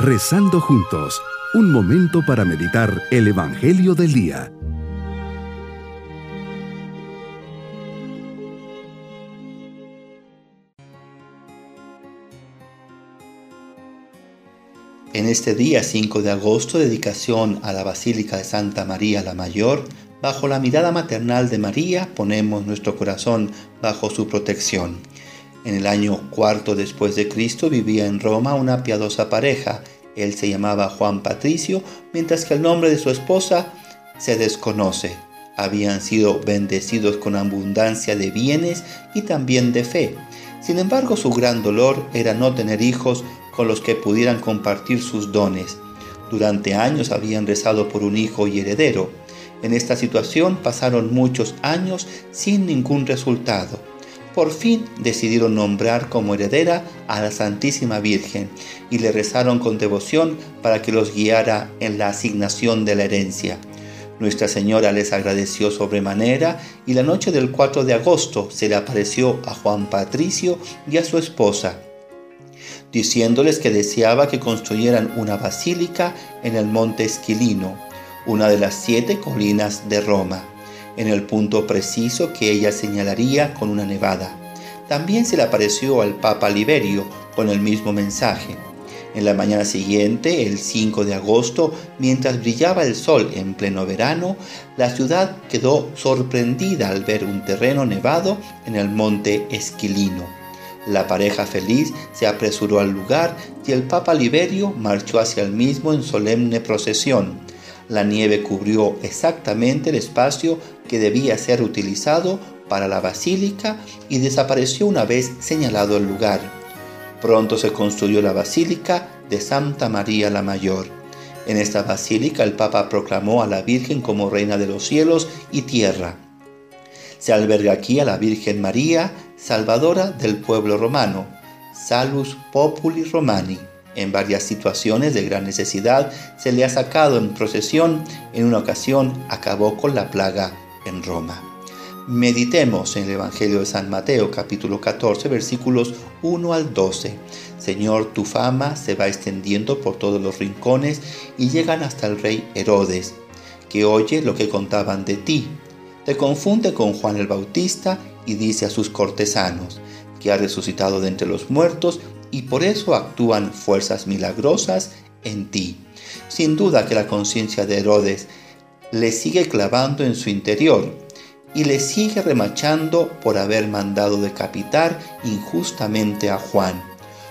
Rezando juntos, un momento para meditar el Evangelio del Día. En este día 5 de agosto, dedicación a la Basílica de Santa María la Mayor, bajo la mirada maternal de María ponemos nuestro corazón bajo su protección. En el año cuarto después de Cristo vivía en Roma una piadosa pareja. Él se llamaba Juan Patricio, mientras que el nombre de su esposa se desconoce. Habían sido bendecidos con abundancia de bienes y también de fe. Sin embargo, su gran dolor era no tener hijos con los que pudieran compartir sus dones. Durante años habían rezado por un hijo y heredero. En esta situación pasaron muchos años sin ningún resultado por fin decidieron nombrar como heredera a la Santísima Virgen y le rezaron con devoción para que los guiara en la asignación de la herencia. Nuestra Señora les agradeció sobremanera y la noche del 4 de agosto se le apareció a Juan Patricio y a su esposa, diciéndoles que deseaba que construyeran una basílica en el monte Esquilino, una de las siete colinas de Roma en el punto preciso que ella señalaría con una nevada. También se le apareció al Papa Liberio con el mismo mensaje. En la mañana siguiente, el 5 de agosto, mientras brillaba el sol en pleno verano, la ciudad quedó sorprendida al ver un terreno nevado en el monte Esquilino. La pareja feliz se apresuró al lugar y el Papa Liberio marchó hacia el mismo en solemne procesión. La nieve cubrió exactamente el espacio que debía ser utilizado para la basílica y desapareció una vez señalado el lugar. Pronto se construyó la basílica de Santa María la Mayor. En esta basílica el Papa proclamó a la Virgen como Reina de los cielos y tierra. Se alberga aquí a la Virgen María, Salvadora del pueblo romano, Salus Populi Romani en varias situaciones de gran necesidad, se le ha sacado en procesión, en una ocasión acabó con la plaga en Roma. Meditemos en el Evangelio de San Mateo capítulo 14 versículos 1 al 12. Señor, tu fama se va extendiendo por todos los rincones y llegan hasta el rey Herodes, que oye lo que contaban de ti. Te confunde con Juan el Bautista y dice a sus cortesanos que ha resucitado de entre los muertos y por eso actúan fuerzas milagrosas en ti. Sin duda que la conciencia de Herodes le sigue clavando en su interior y le sigue remachando por haber mandado decapitar injustamente a Juan.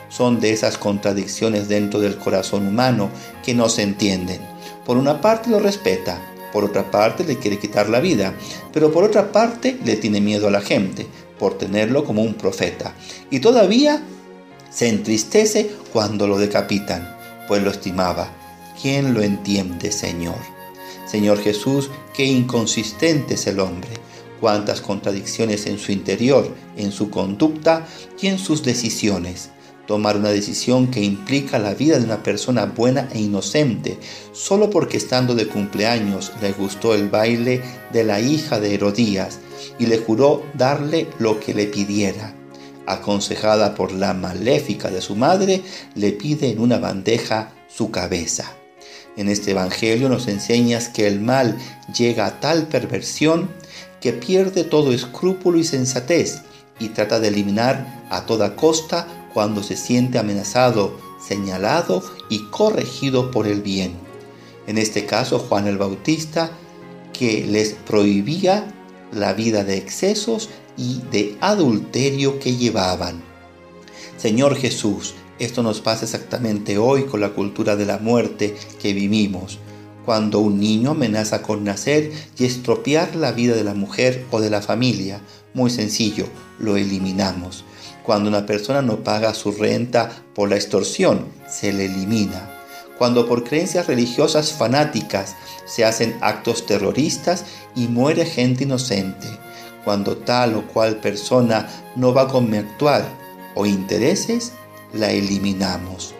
Son de esas contradicciones dentro del corazón humano que no se entienden. Por una parte lo respeta, por otra parte le quiere quitar la vida, pero por otra parte le tiene miedo a la gente por tenerlo como un profeta. Y todavía se entristece cuando lo decapitan, pues lo estimaba. ¿Quién lo entiende, Señor? Señor Jesús, qué inconsistente es el hombre, cuántas contradicciones en su interior, en su conducta y en sus decisiones. Tomar una decisión que implica la vida de una persona buena e inocente, solo porque estando de cumpleaños le gustó el baile de la hija de Herodías y le juró darle lo que le pidiera aconsejada por la maléfica de su madre, le pide en una bandeja su cabeza. En este Evangelio nos enseñas que el mal llega a tal perversión que pierde todo escrúpulo y sensatez y trata de eliminar a toda costa cuando se siente amenazado, señalado y corregido por el bien. En este caso, Juan el Bautista, que les prohibía la vida de excesos y de adulterio que llevaban. Señor Jesús, esto nos pasa exactamente hoy con la cultura de la muerte que vivimos. Cuando un niño amenaza con nacer y estropear la vida de la mujer o de la familia, muy sencillo, lo eliminamos. Cuando una persona no paga su renta por la extorsión, se le elimina. Cuando por creencias religiosas fanáticas se hacen actos terroristas y muere gente inocente, cuando tal o cual persona no va con mi actuar o intereses, la eliminamos.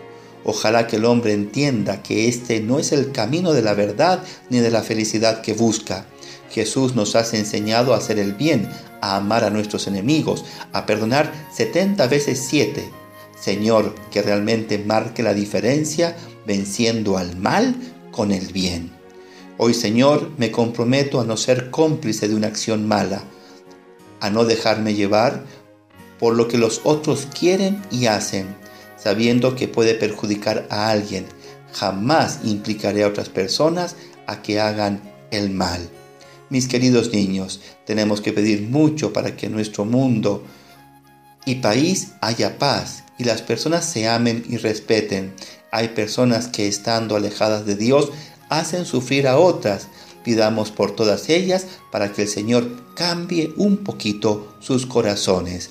Ojalá que el hombre entienda que este no es el camino de la verdad ni de la felicidad que busca. Jesús nos ha enseñado a hacer el bien, a amar a nuestros enemigos, a perdonar 70 veces 7. Señor, que realmente marque la diferencia venciendo al mal con el bien. Hoy, Señor, me comprometo a no ser cómplice de una acción mala, a no dejarme llevar por lo que los otros quieren y hacen, sabiendo que puede perjudicar a alguien. Jamás implicaré a otras personas a que hagan el mal. Mis queridos niños, tenemos que pedir mucho para que en nuestro mundo y país haya paz y las personas se amen y respeten. Hay personas que estando alejadas de Dios hacen sufrir a otras. Pidamos por todas ellas para que el Señor cambie un poquito sus corazones.